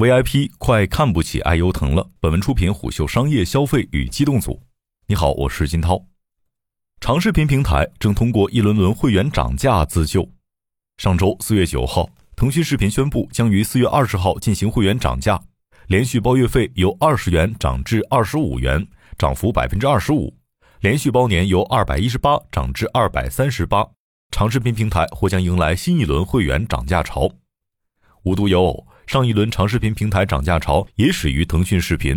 VIP 快看不起爱优腾了。本文出品虎嗅商业消费与机动组。你好，我是金涛。长视频平台正通过一轮轮会员涨价自救。上周四月九号，腾讯视频宣布将于四月二十号进行会员涨价，连续包月费由二十元涨至二十五元，涨幅百分之二十五；连续包年由二百一十八涨至二百三十八。长视频平台或将迎来新一轮会员涨价潮。无独有偶。上一轮长视频平台涨价潮也始于腾讯视频。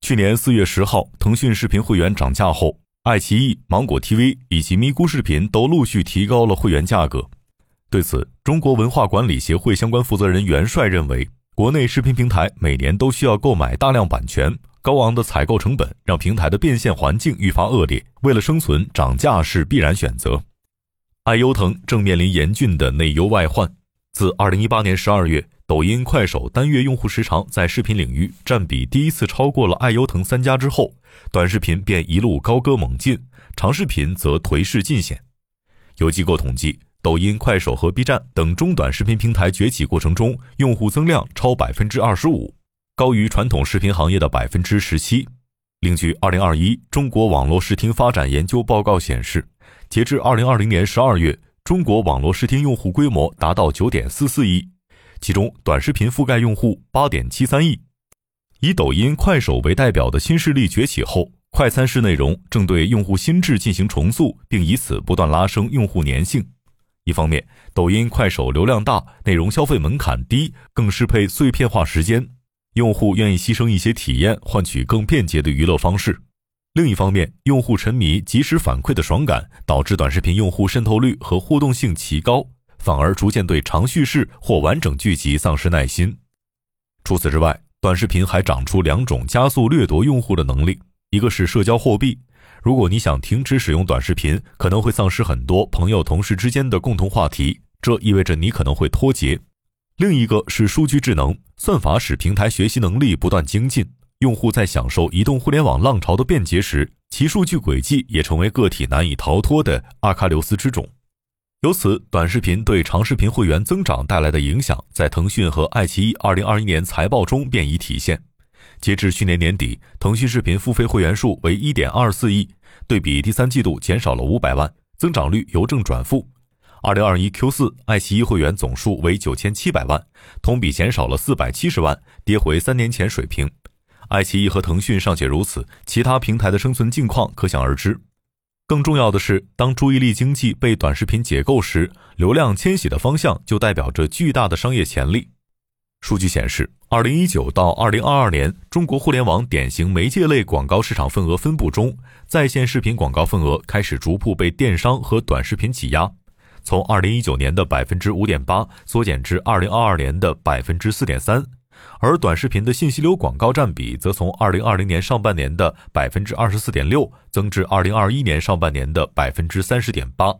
去年四月十号，腾讯视频会员涨价后，爱奇艺、芒果 TV 以及咪咕视频都陆续提高了会员价格。对此，中国文化管理协会相关负责人袁帅认为，国内视频平台每年都需要购买大量版权，高昂的采购成本让平台的变现环境愈发恶劣。为了生存，涨价是必然选择。爱优腾正面临严峻的内忧外患。自二零一八年十二月。抖音、快手单月用户时长在视频领域占比第一次超过了爱优腾三家之后，短视频便一路高歌猛进，长视频则颓势尽显。有机构统计，抖音、快手和 B 站等中短视频平台崛起过程中，用户增量超百分之二十五，高于传统视频行业的百分之十七。另据《二零二一中国网络视听发展研究报告》显示，截至二零二零年十二月，中国网络视听用户规模达到九点四四亿。其中，短视频覆盖用户八点七三亿。以抖音、快手为代表的新势力崛起后，快餐式内容正对用户心智进行重塑，并以此不断拉升用户粘性。一方面，抖音、快手流量大，内容消费门槛低，更适配碎片化时间，用户愿意牺牲一些体验，换取更便捷的娱乐方式。另一方面，用户沉迷及时反馈的爽感，导致短视频用户渗透率和互动性奇高。反而逐渐对长叙事或完整剧集丧失耐心。除此之外，短视频还长出两种加速掠夺用户的能力：一个是社交货币，如果你想停止使用短视频，可能会丧失很多朋友、同事之间的共同话题，这意味着你可能会脱节；另一个是数据智能，算法使平台学习能力不断精进，用户在享受移动互联网浪潮的便捷时，其数据轨迹也成为个体难以逃脱的阿喀琉斯之踵。由此，短视频对长视频会员增长带来的影响，在腾讯和爱奇艺2021年财报中便已体现。截至去年年底，腾讯视频付费会员数为1.24亿，对比第三季度减少了500万，增长率由正转负。2021 Q4，爱奇艺会员总数为9700万，同比减少了470万，跌回三年前水平。爱奇艺和腾讯尚且如此，其他平台的生存境况可想而知。更重要的是，当注意力经济被短视频解构时，流量迁徙的方向就代表着巨大的商业潜力。数据显示，二零一九到二零二二年，中国互联网典型媒介类广告市场份额分布中，在线视频广告份额开始逐步被电商和短视频挤压，从二零一九年的百分之五点八缩减至二零二二年的百分之四点三。而短视频的信息流广告占比则从二零二零年上半年的百分之二十四点六增至二零二一年上半年的百分之三十点八。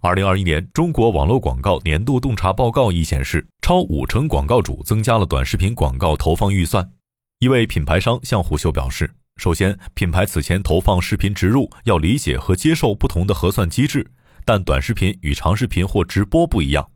二零二一年中国网络广告年度洞察报告亦显示，超五成广告主增加了短视频广告投放预算。一位品牌商向虎嗅表示，首先，品牌此前投放视频植入要理解和接受不同的核算机制，但短视频与长视频或直播不一样。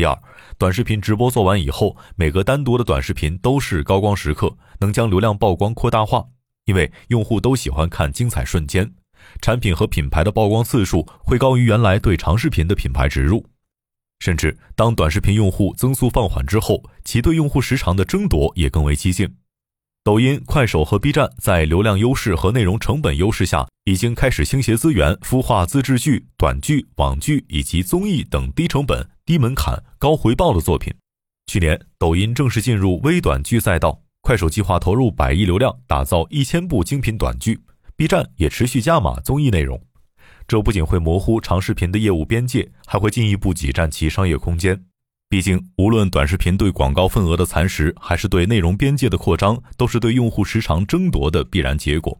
第二，短视频直播做完以后，每个单独的短视频都是高光时刻，能将流量曝光扩大化，因为用户都喜欢看精彩瞬间，产品和品牌的曝光次数会高于原来对长视频的品牌植入。甚至当短视频用户增速放缓之后，其对用户时长的争夺也更为激进。抖音、快手和 B 站在流量优势和内容成本优势下，已经开始倾斜资源孵化自制剧、短剧、网剧以及综艺等低成本。低门槛、高回报的作品。去年，抖音正式进入微短剧赛道，快手计划投入百亿流量打造一千部精品短剧，B 站也持续加码综艺内容。这不仅会模糊长视频的业务边界，还会进一步挤占其商业空间。毕竟，无论短视频对广告份额的蚕食，还是对内容边界的扩张，都是对用户时长争夺的必然结果。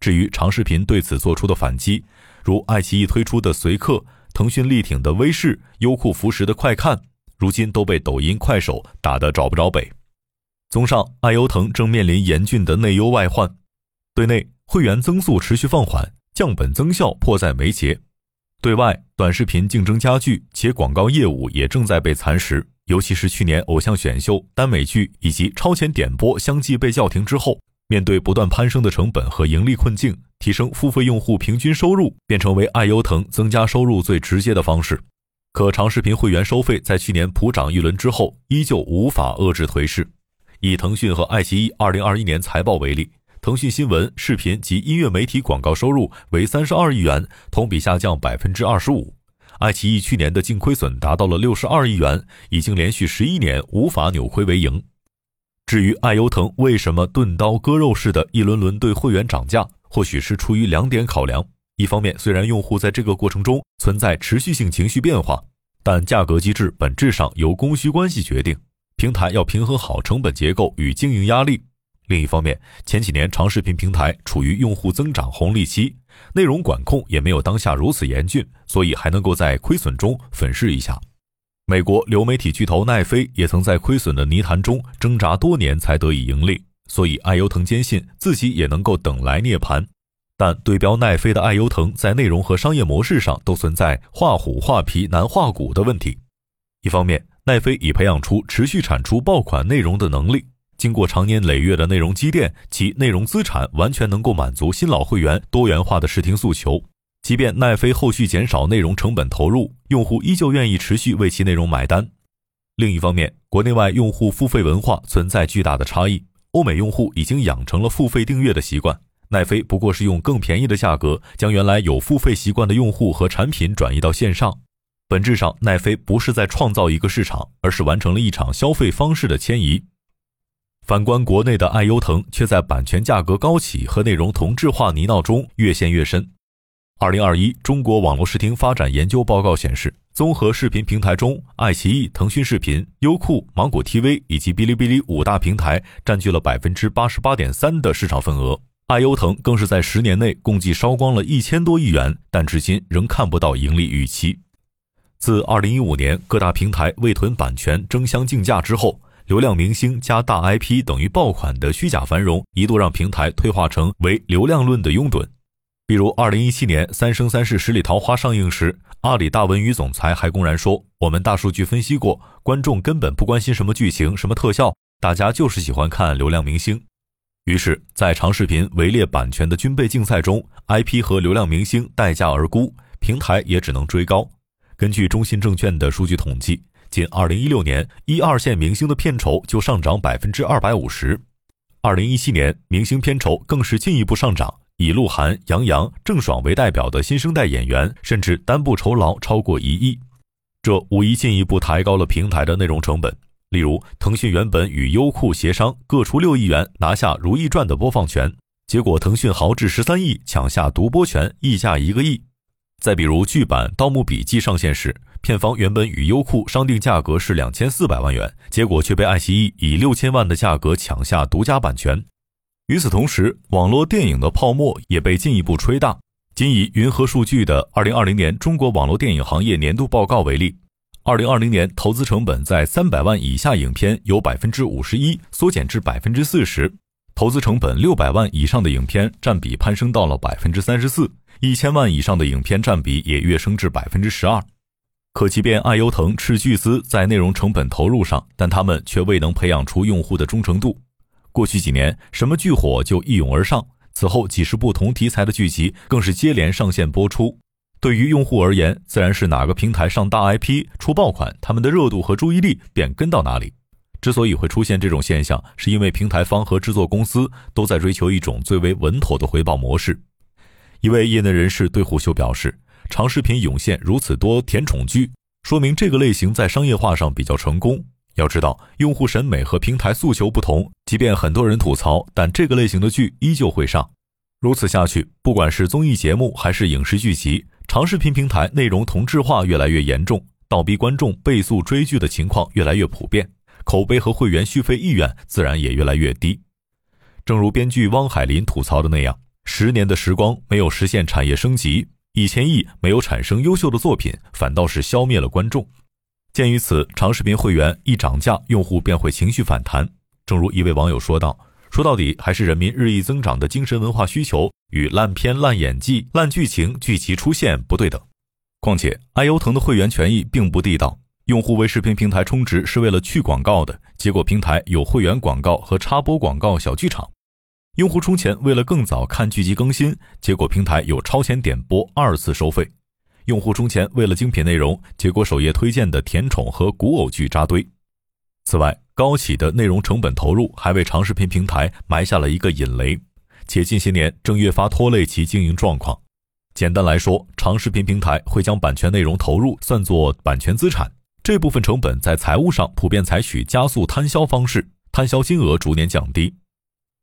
至于长视频对此做出的反击，如爱奇艺推出的随客。腾讯力挺的微视、优酷扶持的快看，如今都被抖音、快手打得找不着北。综上，爱优腾正面临严峻的内忧外患：对内，会员增速持续放缓，降本增效迫在眉睫；对外，短视频竞争加剧，且广告业务也正在被蚕食，尤其是去年偶像选秀、耽美剧以及超前点播相继被叫停之后，面对不断攀升的成本和盈利困境，提升付费用户平均收入便成为爱优腾增加收入最直接的方式。可长视频会员收费在去年普涨一轮之后，依旧无法遏制颓势。以腾讯和爱奇艺2021年财报为例，腾讯新闻、视频及音乐媒体广告收入为32亿元，同比下降25%。爱奇艺去年的净亏损达到了六十二亿元，已经连续十一年无法扭亏为盈。至于爱优腾为什么钝刀割肉似的一轮轮对会员涨价，或许是出于两点考量：一方面，虽然用户在这个过程中存在持续性情绪变化，但价格机制本质上由供需关系决定，平台要平衡好成本结构与经营压力。另一方面，前几年长视频平台处于用户增长红利期，内容管控也没有当下如此严峻，所以还能够在亏损中粉饰一下。美国流媒体巨头奈飞也曾在亏损的泥潭中挣扎多年才得以盈利，所以爱优腾坚信自己也能够等来涅槃。但对标奈飞的爱优腾，在内容和商业模式上都存在画虎画皮难画骨的问题。一方面，奈飞已培养出持续产出爆款内容的能力。经过长年累月的内容积淀，其内容资产完全能够满足新老会员多元化的视听诉求。即便奈飞后续减少内容成本投入，用户依旧愿意持续为其内容买单。另一方面，国内外用户付费文化存在巨大的差异。欧美用户已经养成了付费订阅的习惯，奈飞不过是用更便宜的价格将原来有付费习惯的用户和产品转移到线上。本质上，奈飞不是在创造一个市场，而是完成了一场消费方式的迁移。反观国内的爱优腾，却在版权价格高企和内容同质化泥淖中越陷越深。二零二一中国网络视听发展研究报告显示，综合视频平台中，爱奇艺、腾讯视频、优酷、芒果 TV 以及哔哩哔哩五大平台占据了百分之八十八点三的市场份额。爱优腾更是在十年内共计烧光了一千多亿元，但至今仍看不到盈利预期。自二零一五年各大平台为囤版权争相竞价之后。流量明星加大 IP 等于爆款的虚假繁荣，一度让平台退化成为流量论的拥趸。比如，二零一七年《三生三世十里桃花》上映时，阿里大文娱总裁还公然说：“我们大数据分析过，观众根本不关心什么剧情、什么特效，大家就是喜欢看流量明星。”于是，在长视频围猎版权的军备竞赛中，IP 和流量明星待价而沽，平台也只能追高。根据中信证券的数据统计。仅二零一六年，一二线明星的片酬就上涨百分之二百五十。二零一七年，明星片酬更是进一步上涨，以鹿晗、杨洋、郑爽为代表的新生代演员，甚至单部酬劳超过一亿。这无疑进一步抬高了平台的内容成本。例如，腾讯原本与优酷协商各出六亿元拿下《如懿传》的播放权，结果腾讯豪掷十三亿抢下独播权，溢价一个亿。再比如，剧版《盗墓笔记》上线时。片方原本与优酷商定价格是两千四百万元，结果却被爱奇艺以六千万的价格抢下独家版权。与此同时，网络电影的泡沫也被进一步吹大。仅以云和数据的二零二零年中国网络电影行业年度报告为例，二零二零年投资成本在三百万以下影片由百分之五十一缩减至百分之四十，投资成本六百万以上的影片占比攀升到了百分之三十四，一千万以上的影片占比也跃升至百分之十二。可即便爱优腾斥巨资在内容成本投入上，但他们却未能培养出用户的忠诚度。过去几年，什么剧火就一涌而上，此后几十部同题材的剧集更是接连上线播出。对于用户而言，自然是哪个平台上大 IP 出爆款，他们的热度和注意力便跟到哪里。之所以会出现这种现象，是因为平台方和制作公司都在追求一种最为稳妥的回报模式。一位业内人士对虎嗅表示。长视频涌现如此多甜宠剧，说明这个类型在商业化上比较成功。要知道，用户审美和平台诉求不同，即便很多人吐槽，但这个类型的剧依旧会上。如此下去，不管是综艺节目还是影视剧集，长视频平台内容同质化越来越严重，倒逼观众倍速追剧的情况越来越普遍，口碑和会员续费意愿自然也越来越低。正如编剧汪海林吐槽的那样，十年的时光没有实现产业升级。一千亿没有产生优秀的作品，反倒是消灭了观众。鉴于此，长视频会员一涨价，用户便会情绪反弹。正如一位网友说道：“说到底，还是人民日益增长的精神文化需求与烂片、烂演技、烂剧情剧集出现不对等。况且，爱优腾的会员权益并不地道，用户为视频平台充值是为了去广告的，结果平台有会员广告和插播广告小剧场；用户充钱为了更早看剧集更新，结果平台有超前点播二次收费；用户充钱为了精品内容，结果首页推荐的甜宠和古偶剧扎堆。此外，高企的内容成本投入还为长视频平台埋下了一个引雷，且近些年正越发拖累其经营状况。简单来说，长视频平台会将版权内容投入算作版权资产。这部分成本在财务上普遍采取加速摊销方式，摊销金额逐年降低。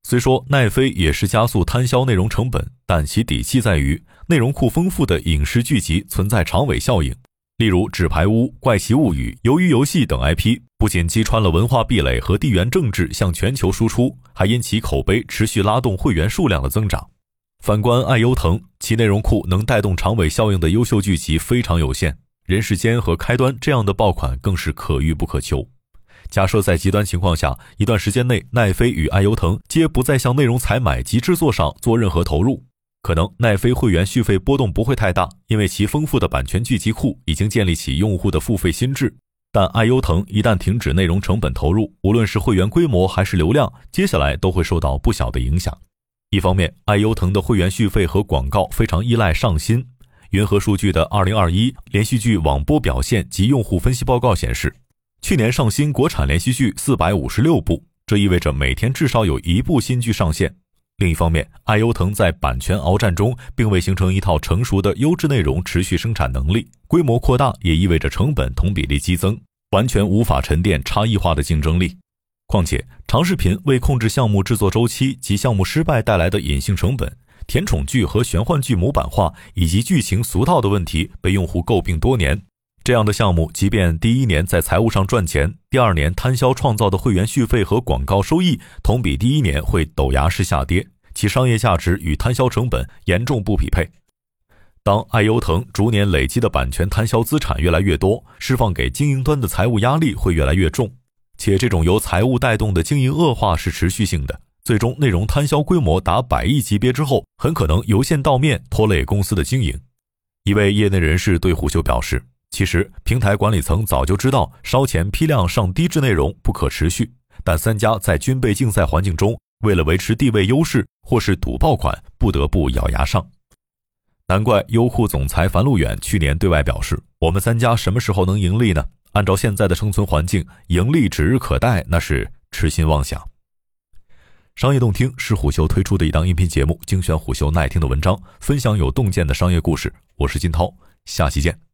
虽说奈飞也是加速摊销内容成本，但其底气在于内容库丰富的影视剧集存在长尾效应。例如《纸牌屋》《怪奇物语》《鱿鱼游戏》等 IP，不仅击穿了文化壁垒和地缘政治向全球输出，还因其口碑持续拉动会员数量的增长。反观爱优腾，其内容库能带动长尾效应的优秀剧集非常有限。人世间和开端这样的爆款更是可遇不可求。假设在极端情况下，一段时间内奈飞与爱优腾皆不再向内容采买及制作上做任何投入，可能奈飞会员续费波动不会太大，因为其丰富的版权聚集库已经建立起用户的付费心智。但爱优腾一旦停止内容成本投入，无论是会员规模还是流量，接下来都会受到不小的影响。一方面，爱优腾的会员续费和广告非常依赖上新。云和数据的二零二一连续剧网播表现及用户分析报告显示，去年上新国产连续剧四百五十六部，这意味着每天至少有一部新剧上线。另一方面，爱优腾在版权鏖战中并未形成一套成熟的优质内容持续生产能力，规模扩大也意味着成本同比例激增，完全无法沉淀差异化的竞争力。况且，长视频为控制项目制作周期及项目失败带来的隐性成本。甜宠剧和玄幻剧模板化以及剧情俗套的问题被用户诟病多年。这样的项目，即便第一年在财务上赚钱，第二年摊销创造的会员续费和广告收益同比第一年会陡崖式下跌，其商业价值与摊销成本严重不匹配。当爱优腾逐年累积的版权摊销资产越来越多，释放给经营端的财务压力会越来越重，且这种由财务带动的经营恶化是持续性的。最终，内容摊销规模达百亿级别之后，很可能由线到面，拖累公司的经营。一位业内人士对虎嗅表示：“其实平台管理层早就知道烧钱批量上低质内容不可持续，但三家在军备竞赛环境中，为了维持地位优势或是赌爆款，不得不咬牙上。难怪优酷总裁樊路远去年对外表示：‘我们三家什么时候能盈利呢？按照现在的生存环境，盈利指日可待，那是痴心妄想。’”商业洞听是虎嗅推出的一档音频节目，精选虎嗅耐听的文章，分享有洞见的商业故事。我是金涛，下期见。